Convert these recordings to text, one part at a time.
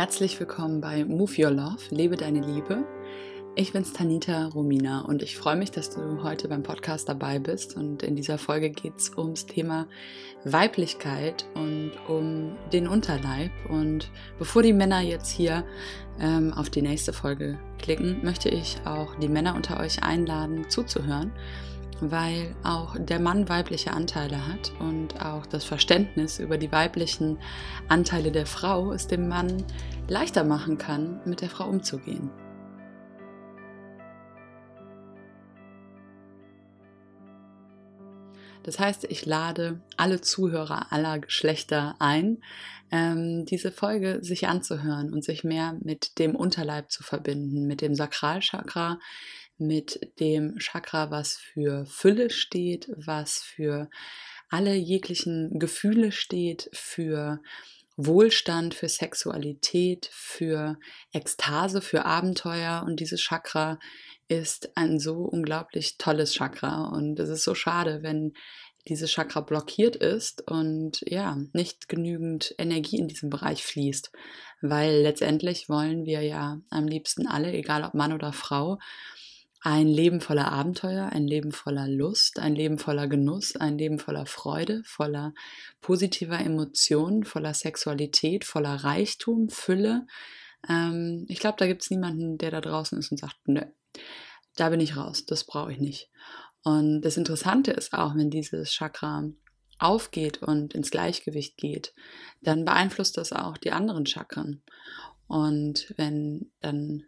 Herzlich willkommen bei Move Your Love, lebe deine Liebe. Ich bin's Tanita Romina und ich freue mich, dass du heute beim Podcast dabei bist. Und in dieser Folge geht es ums Thema Weiblichkeit und um den Unterleib. Und bevor die Männer jetzt hier ähm, auf die nächste Folge klicken, möchte ich auch die Männer unter euch einladen, zuzuhören weil auch der Mann weibliche Anteile hat und auch das Verständnis über die weiblichen Anteile der Frau es dem Mann leichter machen kann, mit der Frau umzugehen. Das heißt, ich lade alle Zuhörer aller Geschlechter ein, ähm, diese Folge sich anzuhören und sich mehr mit dem Unterleib zu verbinden, mit dem Sakralchakra, mit dem Chakra, was für Fülle steht, was für alle jeglichen Gefühle steht, für Wohlstand, für Sexualität, für Ekstase, für Abenteuer. Und dieses Chakra ist ein so unglaublich tolles Chakra. Und es ist so schade, wenn dieses Chakra blockiert ist und ja, nicht genügend Energie in diesem Bereich fließt. Weil letztendlich wollen wir ja am liebsten alle, egal ob Mann oder Frau, ein Leben voller Abenteuer, ein Leben voller Lust, ein Leben voller Genuss, ein Leben voller Freude, voller positiver Emotionen, voller Sexualität, voller Reichtum, Fülle. Ähm, ich glaube, da gibt es niemanden, der da draußen ist und sagt, nö, da bin ich raus, das brauche ich nicht. Und das Interessante ist auch, wenn dieses Chakra aufgeht und ins Gleichgewicht geht, dann beeinflusst das auch die anderen Chakren. Und wenn dann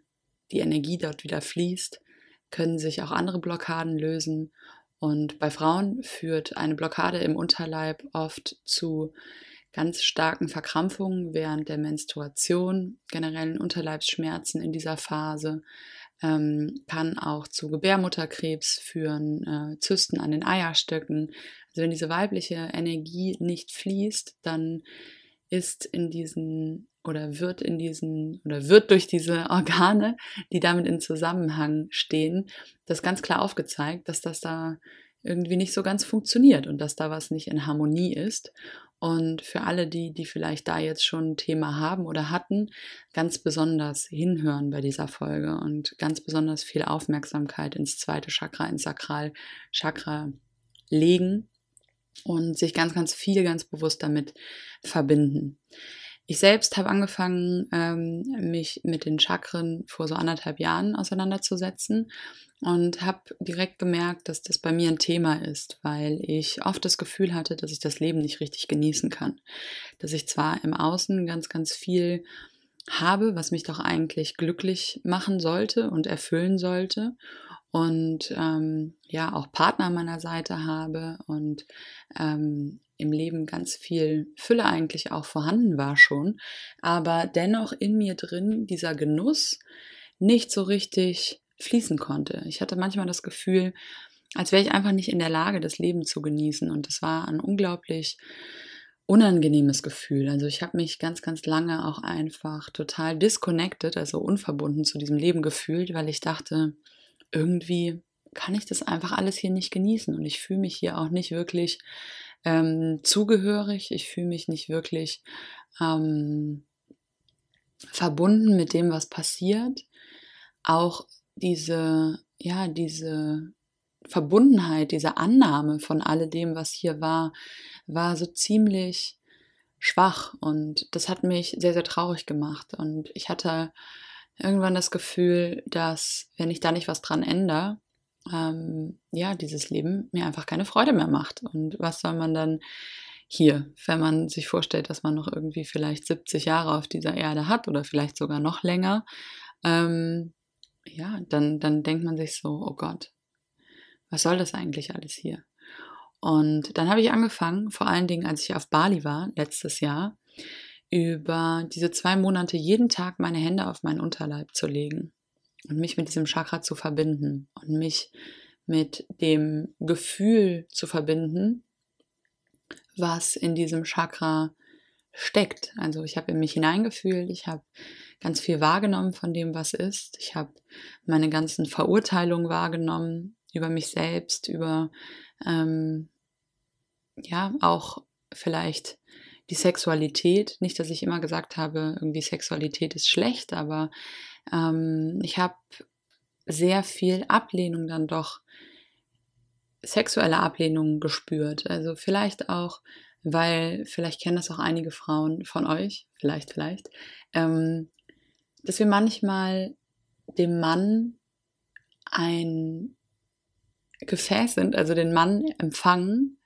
die Energie dort wieder fließt, können sich auch andere Blockaden lösen. Und bei Frauen führt eine Blockade im Unterleib oft zu ganz starken Verkrampfungen während der Menstruation, generellen Unterleibsschmerzen in dieser Phase, ähm, kann auch zu Gebärmutterkrebs führen, äh, Zysten an den Eierstöcken. Also wenn diese weibliche Energie nicht fließt, dann ist in diesen oder wird in diesen oder wird durch diese Organe, die damit in Zusammenhang stehen, das ganz klar aufgezeigt, dass das da irgendwie nicht so ganz funktioniert und dass da was nicht in Harmonie ist. Und für alle, die, die vielleicht da jetzt schon ein Thema haben oder hatten, ganz besonders hinhören bei dieser Folge und ganz besonders viel Aufmerksamkeit ins zweite Chakra, ins Sakralchakra legen und sich ganz, ganz viel ganz bewusst damit verbinden. Ich selbst habe angefangen, ähm, mich mit den Chakren vor so anderthalb Jahren auseinanderzusetzen und habe direkt gemerkt, dass das bei mir ein Thema ist, weil ich oft das Gefühl hatte, dass ich das Leben nicht richtig genießen kann. Dass ich zwar im Außen ganz, ganz viel habe, was mich doch eigentlich glücklich machen sollte und erfüllen sollte und ähm, ja auch Partner an meiner Seite habe und ähm, im Leben ganz viel Fülle eigentlich auch vorhanden war schon, aber dennoch in mir drin dieser Genuss nicht so richtig fließen konnte. Ich hatte manchmal das Gefühl, als wäre ich einfach nicht in der Lage, das Leben zu genießen und es war ein unglaublich unangenehmes Gefühl. Also ich habe mich ganz, ganz lange auch einfach total disconnected, also unverbunden zu diesem Leben gefühlt, weil ich dachte, irgendwie kann ich das einfach alles hier nicht genießen und ich fühle mich hier auch nicht wirklich ähm, zugehörig, ich fühle mich nicht wirklich ähm, verbunden mit dem, was passiert. Auch diese, ja, diese Verbundenheit, diese Annahme von alledem, was hier war, war so ziemlich schwach. Und das hat mich sehr, sehr traurig gemacht. Und ich hatte irgendwann das Gefühl, dass wenn ich da nicht was dran ändere, ähm, ja, dieses Leben mir einfach keine Freude mehr macht. Und was soll man dann hier, wenn man sich vorstellt, dass man noch irgendwie vielleicht 70 Jahre auf dieser Erde hat oder vielleicht sogar noch länger, ähm, ja, dann, dann denkt man sich so, oh Gott, was soll das eigentlich alles hier? Und dann habe ich angefangen, vor allen Dingen, als ich auf Bali war, letztes Jahr, über diese zwei Monate jeden Tag meine Hände auf meinen Unterleib zu legen und mich mit diesem Chakra zu verbinden und mich mit dem Gefühl zu verbinden, was in diesem Chakra steckt. Also ich habe in mich hineingefühlt, ich habe ganz viel wahrgenommen von dem, was ist. Ich habe meine ganzen Verurteilungen wahrgenommen über mich selbst, über ähm, ja auch vielleicht die Sexualität. Nicht, dass ich immer gesagt habe, irgendwie Sexualität ist schlecht, aber ähm, ich habe sehr viel Ablehnung dann doch, sexuelle Ablehnung gespürt. Also vielleicht auch, weil, vielleicht kennen das auch einige Frauen von euch, vielleicht, vielleicht, ähm, dass wir manchmal dem Mann ein Gefäß sind, also den Mann empfangen,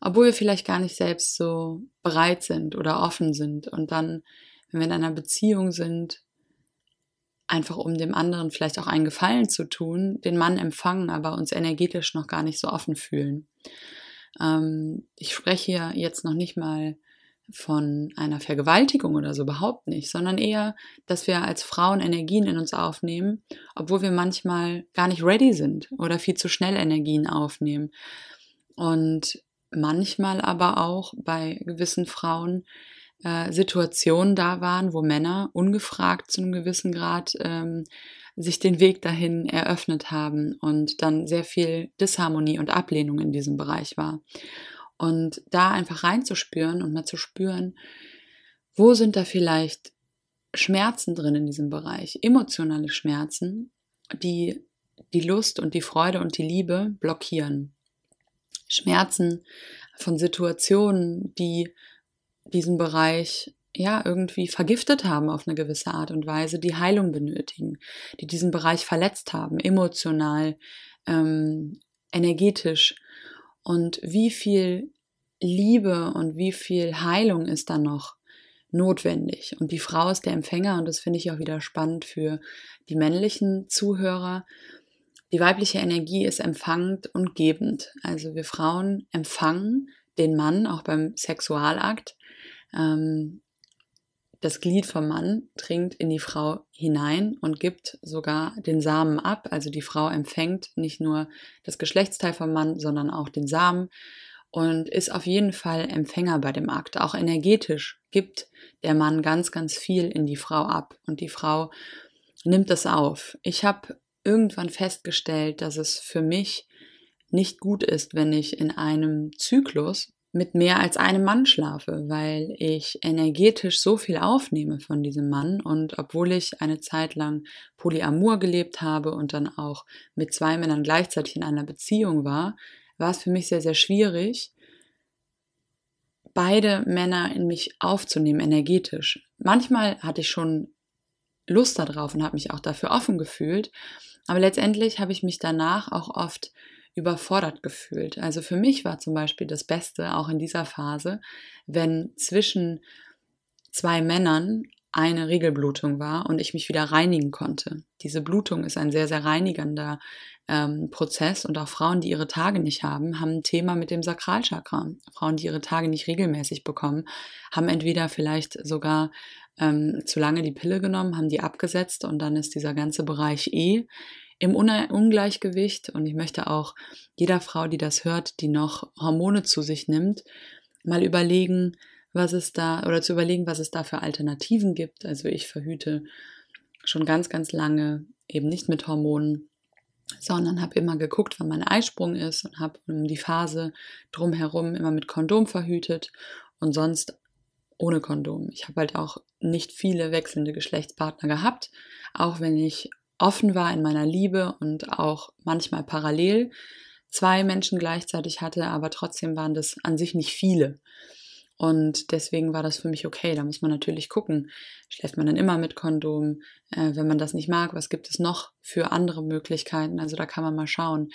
obwohl wir vielleicht gar nicht selbst so bereit sind oder offen sind. Und dann, wenn wir in einer Beziehung sind, einfach um dem anderen vielleicht auch einen Gefallen zu tun, den Mann empfangen, aber uns energetisch noch gar nicht so offen fühlen. Ähm, ich spreche hier jetzt noch nicht mal von einer Vergewaltigung oder so überhaupt nicht, sondern eher, dass wir als Frauen Energien in uns aufnehmen, obwohl wir manchmal gar nicht ready sind oder viel zu schnell Energien aufnehmen. Und manchmal aber auch bei gewissen Frauen äh, Situationen da waren, wo Männer ungefragt zu einem gewissen Grad ähm, sich den Weg dahin eröffnet haben und dann sehr viel Disharmonie und Ablehnung in diesem Bereich war. Und da einfach reinzuspüren und mal zu spüren, wo sind da vielleicht Schmerzen drin in diesem Bereich, emotionale Schmerzen, die die Lust und die Freude und die Liebe blockieren. Schmerzen von Situationen, die diesen Bereich ja irgendwie vergiftet haben auf eine gewisse Art und Weise, die Heilung benötigen, die diesen Bereich verletzt haben, emotional, ähm, energetisch. Und wie viel Liebe und wie viel Heilung ist da noch notwendig? Und die Frau ist der Empfänger und das finde ich auch wieder spannend für die männlichen Zuhörer. Die weibliche Energie ist empfangend und gebend. Also wir Frauen empfangen den Mann auch beim Sexualakt. Ähm, das Glied vom Mann dringt in die Frau hinein und gibt sogar den Samen ab. Also die Frau empfängt nicht nur das Geschlechtsteil vom Mann, sondern auch den Samen und ist auf jeden Fall Empfänger bei dem Akt. Auch energetisch gibt der Mann ganz, ganz viel in die Frau ab und die Frau nimmt das auf. Ich habe irgendwann festgestellt, dass es für mich nicht gut ist, wenn ich in einem Zyklus mit mehr als einem Mann schlafe, weil ich energetisch so viel aufnehme von diesem Mann und obwohl ich eine Zeit lang polyamor gelebt habe und dann auch mit zwei Männern gleichzeitig in einer Beziehung war, war es für mich sehr, sehr schwierig, beide Männer in mich aufzunehmen, energetisch. Manchmal hatte ich schon Lust darauf und habe mich auch dafür offen gefühlt, aber letztendlich habe ich mich danach auch oft überfordert gefühlt. Also für mich war zum Beispiel das Beste, auch in dieser Phase, wenn zwischen zwei Männern eine Regelblutung war und ich mich wieder reinigen konnte. Diese Blutung ist ein sehr, sehr reinigender ähm, Prozess und auch Frauen, die ihre Tage nicht haben, haben ein Thema mit dem Sakralchakra. Frauen, die ihre Tage nicht regelmäßig bekommen, haben entweder vielleicht sogar ähm, zu lange die Pille genommen, haben die abgesetzt und dann ist dieser ganze Bereich E im Ungleichgewicht. Und ich möchte auch jeder Frau, die das hört, die noch Hormone zu sich nimmt, mal überlegen, was es da, oder zu überlegen, was es da für Alternativen gibt. Also ich verhüte schon ganz, ganz lange eben nicht mit Hormonen, sondern habe immer geguckt, wann mein Eisprung ist und habe um die Phase drumherum immer mit Kondom verhütet und sonst ohne Kondom. Ich habe halt auch nicht viele wechselnde Geschlechtspartner gehabt, auch wenn ich offen war in meiner Liebe und auch manchmal parallel zwei Menschen gleichzeitig hatte, aber trotzdem waren das an sich nicht viele. Und deswegen war das für mich okay. Da muss man natürlich gucken, schläft man dann immer mit Kondom? Äh, wenn man das nicht mag, was gibt es noch für andere Möglichkeiten? Also da kann man mal schauen.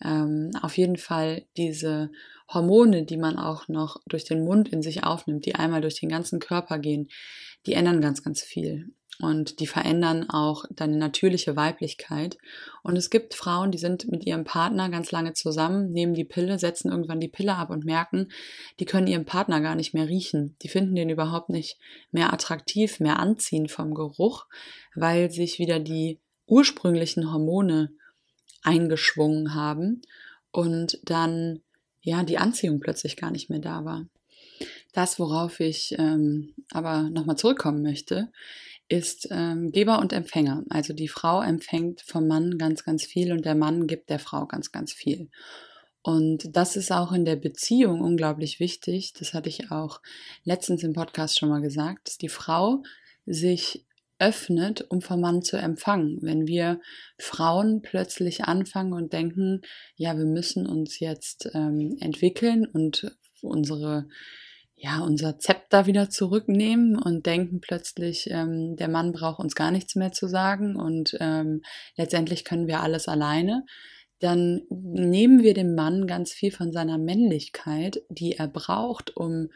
Ähm, auf jeden Fall diese Hormone, die man auch noch durch den Mund in sich aufnimmt, die einmal durch den ganzen Körper gehen, die ändern ganz, ganz viel und die verändern auch deine natürliche Weiblichkeit. Und es gibt Frauen, die sind mit ihrem Partner ganz lange zusammen, nehmen die Pille, setzen irgendwann die Pille ab und merken, die können ihren Partner gar nicht mehr riechen. Die finden den überhaupt nicht mehr attraktiv, mehr anziehend vom Geruch, weil sich wieder die ursprünglichen Hormone eingeschwungen haben und dann ja die Anziehung plötzlich gar nicht mehr da war. Das, worauf ich ähm, aber nochmal zurückkommen möchte, ist ähm, Geber und Empfänger. Also die Frau empfängt vom Mann ganz, ganz viel und der Mann gibt der Frau ganz, ganz viel. Und das ist auch in der Beziehung unglaublich wichtig. Das hatte ich auch letztens im Podcast schon mal gesagt, dass die Frau sich öffnet, um vom Mann zu empfangen. Wenn wir Frauen plötzlich anfangen und denken, ja, wir müssen uns jetzt ähm, entwickeln und unsere ja, unser Zepter wieder zurücknehmen und denken plötzlich, ähm, der Mann braucht uns gar nichts mehr zu sagen und ähm, letztendlich können wir alles alleine, dann nehmen wir dem Mann ganz viel von seiner Männlichkeit, die er braucht, um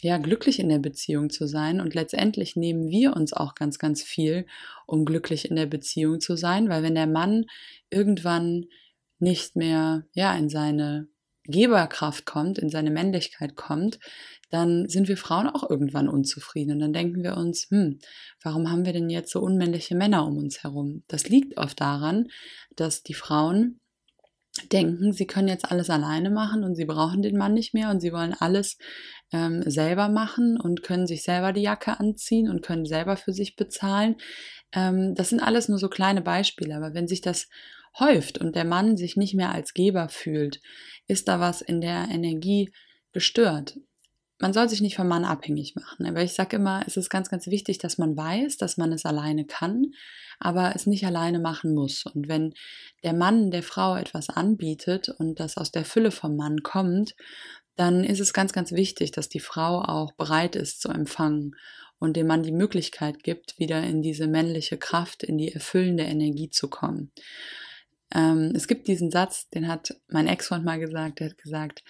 ja, glücklich in der Beziehung zu sein. Und letztendlich nehmen wir uns auch ganz, ganz viel, um glücklich in der Beziehung zu sein, weil wenn der Mann irgendwann nicht mehr, ja, in seine Geberkraft kommt, in seine Männlichkeit kommt, dann sind wir Frauen auch irgendwann unzufrieden. Und dann denken wir uns, hm, warum haben wir denn jetzt so unmännliche Männer um uns herum? Das liegt oft daran, dass die Frauen denken, sie können jetzt alles alleine machen und sie brauchen den Mann nicht mehr und sie wollen alles ähm, selber machen und können sich selber die Jacke anziehen und können selber für sich bezahlen. Ähm, das sind alles nur so kleine Beispiele, aber wenn sich das häuft und der Mann sich nicht mehr als Geber fühlt, ist da was in der Energie gestört man soll sich nicht vom Mann abhängig machen. Aber ich sage immer, es ist ganz, ganz wichtig, dass man weiß, dass man es alleine kann, aber es nicht alleine machen muss. Und wenn der Mann der Frau etwas anbietet und das aus der Fülle vom Mann kommt, dann ist es ganz, ganz wichtig, dass die Frau auch bereit ist zu empfangen und dem Mann die Möglichkeit gibt, wieder in diese männliche Kraft, in die erfüllende Energie zu kommen. Ähm, es gibt diesen Satz, den hat mein Ex-Freund mal gesagt, der hat gesagt,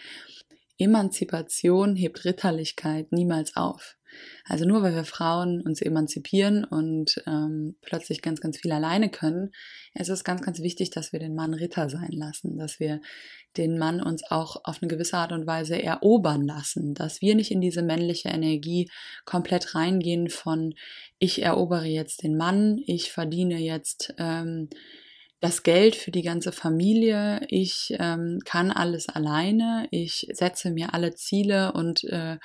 Emanzipation hebt Ritterlichkeit niemals auf. Also nur weil wir Frauen uns emanzipieren und ähm, plötzlich ganz, ganz viel alleine können, es ist ganz, ganz wichtig, dass wir den Mann Ritter sein lassen, dass wir den Mann uns auch auf eine gewisse Art und Weise erobern lassen, dass wir nicht in diese männliche Energie komplett reingehen von ich erobere jetzt den Mann, ich verdiene jetzt ähm, das Geld für die ganze Familie, ich ähm, kann alles alleine, ich setze mir alle Ziele und äh,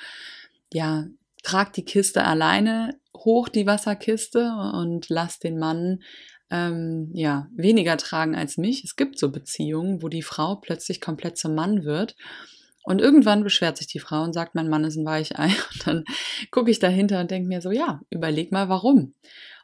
ja, trag die Kiste alleine hoch, die Wasserkiste, und lass den Mann ähm, ja, weniger tragen als mich. Es gibt so Beziehungen, wo die Frau plötzlich komplett zum Mann wird. Und irgendwann beschwert sich die Frau und sagt, mein Mann ist ein Weichei. Und dann gucke ich dahinter und denke mir so, ja, überleg mal warum.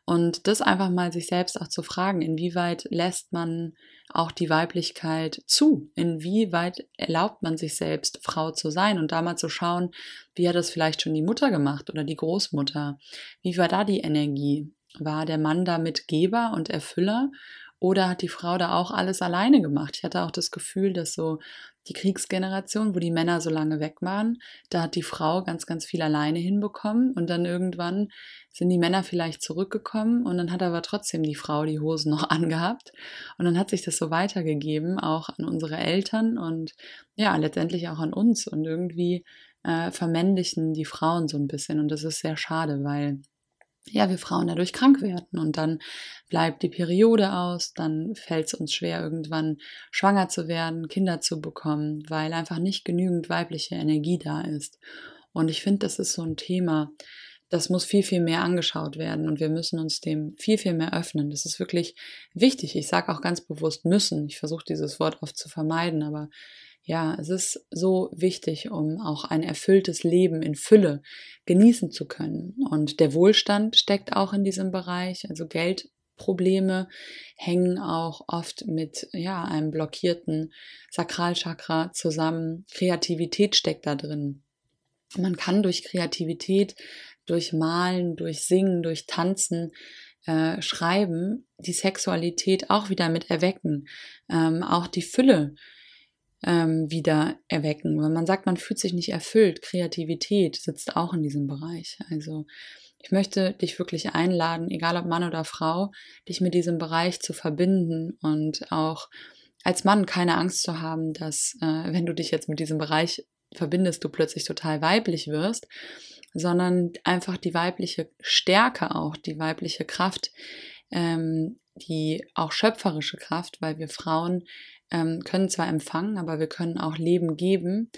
Und das einfach mal sich selbst auch zu fragen, inwieweit lässt man auch die Weiblichkeit zu? Inwieweit erlaubt man sich selbst, Frau zu sein? Und da mal zu schauen, wie hat das vielleicht schon die Mutter gemacht oder die Großmutter? Wie war da die Energie? War der Mann damit Geber und Erfüller? Oder hat die Frau da auch alles alleine gemacht? Ich hatte auch das Gefühl, dass so die Kriegsgeneration, wo die Männer so lange weg waren, da hat die Frau ganz, ganz viel alleine hinbekommen. Und dann irgendwann sind die Männer vielleicht zurückgekommen und dann hat aber trotzdem die Frau die Hosen noch angehabt. Und dann hat sich das so weitergegeben, auch an unsere Eltern und ja, letztendlich auch an uns. Und irgendwie äh, vermännlichen die Frauen so ein bisschen. Und das ist sehr schade, weil ja, wir Frauen dadurch krank werden und dann bleibt die Periode aus, dann fällt es uns schwer, irgendwann schwanger zu werden, Kinder zu bekommen, weil einfach nicht genügend weibliche Energie da ist. Und ich finde, das ist so ein Thema, das muss viel, viel mehr angeschaut werden und wir müssen uns dem viel, viel mehr öffnen. Das ist wirklich wichtig. Ich sage auch ganz bewusst müssen. Ich versuche dieses Wort oft zu vermeiden, aber ja, es ist so wichtig, um auch ein erfülltes Leben in Fülle genießen zu können. Und der Wohlstand steckt auch in diesem Bereich. Also Geldprobleme hängen auch oft mit ja, einem blockierten Sakralchakra zusammen. Kreativität steckt da drin. Man kann durch Kreativität, durch Malen, durch Singen, durch Tanzen äh, Schreiben die Sexualität auch wieder mit erwecken. Ähm, auch die Fülle ähm, wieder erwecken. Wenn man sagt, man fühlt sich nicht erfüllt, Kreativität sitzt auch in diesem Bereich. Also ich möchte dich wirklich einladen, egal ob Mann oder Frau, dich mit diesem Bereich zu verbinden und auch als Mann keine Angst zu haben, dass äh, wenn du dich jetzt mit diesem Bereich verbindest, du plötzlich total weiblich wirst, sondern einfach die weibliche Stärke auch, die weibliche Kraft, ähm, die auch schöpferische Kraft, weil wir Frauen ähm, können zwar empfangen, aber wir können auch Leben geben,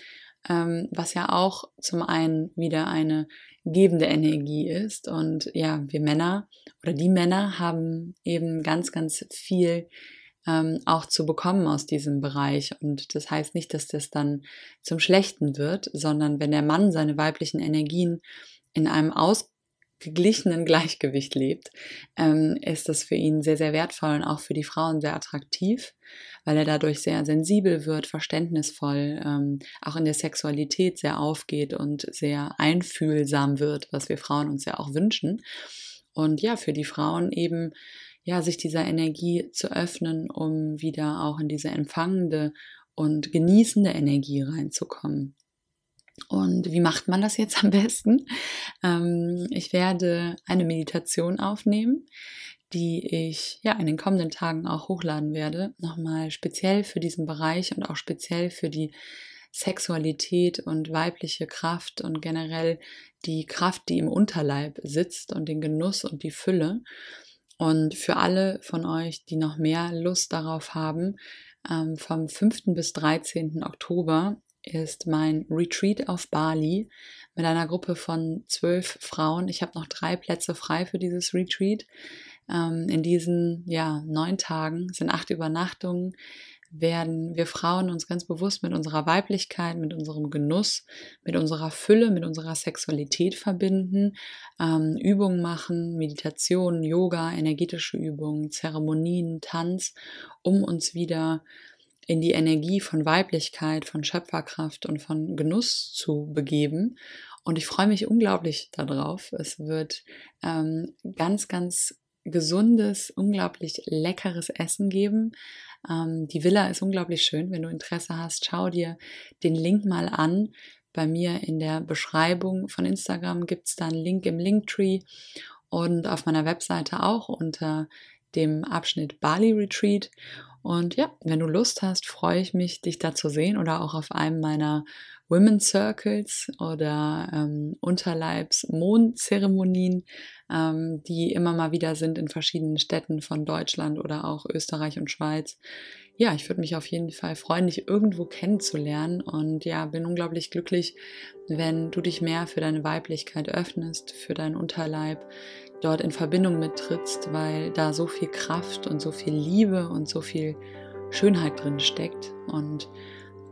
ähm, was ja auch zum einen wieder eine gebende Energie ist. Und ja, wir Männer oder die Männer haben eben ganz, ganz viel ähm, auch zu bekommen aus diesem Bereich. Und das heißt nicht, dass das dann zum Schlechten wird, sondern wenn der Mann seine weiblichen Energien in einem ausgeglichenen Gleichgewicht lebt, ähm, ist das für ihn sehr, sehr wertvoll und auch für die Frauen sehr attraktiv, weil er dadurch sehr sensibel wird, verständnisvoll, ähm, auch in der Sexualität sehr aufgeht und sehr einfühlsam wird, was wir Frauen uns ja auch wünschen. Und ja, für die Frauen eben ja, sich dieser Energie zu öffnen, um wieder auch in diese empfangende und genießende Energie reinzukommen. Und wie macht man das jetzt am besten? Ähm, ich werde eine Meditation aufnehmen, die ich ja in den kommenden Tagen auch hochladen werde. Nochmal speziell für diesen Bereich und auch speziell für die Sexualität und weibliche Kraft und generell die Kraft, die im Unterleib sitzt und den Genuss und die Fülle. Und für alle von euch, die noch mehr Lust darauf haben, ähm, vom 5. bis 13. Oktober ist mein Retreat auf Bali mit einer Gruppe von zwölf Frauen. Ich habe noch drei Plätze frei für dieses Retreat. Ähm, in diesen ja, neun Tagen sind acht Übernachtungen werden wir Frauen uns ganz bewusst mit unserer Weiblichkeit, mit unserem Genuss, mit unserer Fülle, mit unserer Sexualität verbinden, ähm, Übungen machen, Meditation, Yoga, energetische Übungen, Zeremonien, Tanz, um uns wieder in die Energie von Weiblichkeit, von Schöpferkraft und von Genuss zu begeben. Und ich freue mich unglaublich darauf. Es wird ähm, ganz, ganz gesundes, unglaublich leckeres Essen geben. Ähm, die Villa ist unglaublich schön. Wenn du Interesse hast, schau dir den Link mal an. Bei mir in der Beschreibung von Instagram gibt es da einen Link im Linktree und auf meiner Webseite auch unter dem Abschnitt Bali Retreat. Und ja, wenn du Lust hast, freue ich mich, dich da zu sehen oder auch auf einem meiner Women's Circles oder ähm, Unterleibs-Mondzeremonien, ähm, die immer mal wieder sind in verschiedenen Städten von Deutschland oder auch Österreich und Schweiz. Ja, ich würde mich auf jeden Fall freuen, dich irgendwo kennenzulernen und ja, bin unglaublich glücklich, wenn du dich mehr für deine Weiblichkeit öffnest, für deinen Unterleib, dort in Verbindung mittrittst, weil da so viel Kraft und so viel Liebe und so viel Schönheit drin steckt und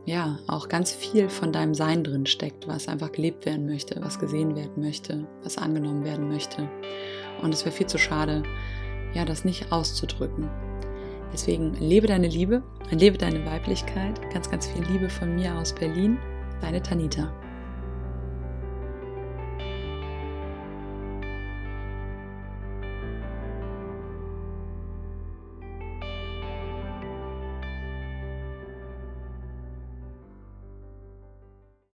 ja, auch ganz viel von deinem Sein drin steckt, was einfach gelebt werden möchte, was gesehen werden möchte, was angenommen werden möchte. Und es wäre viel zu schade, ja, das nicht auszudrücken. Deswegen lebe deine Liebe, lebe deine Weiblichkeit. Ganz, ganz viel Liebe von mir aus Berlin. Deine Tanita.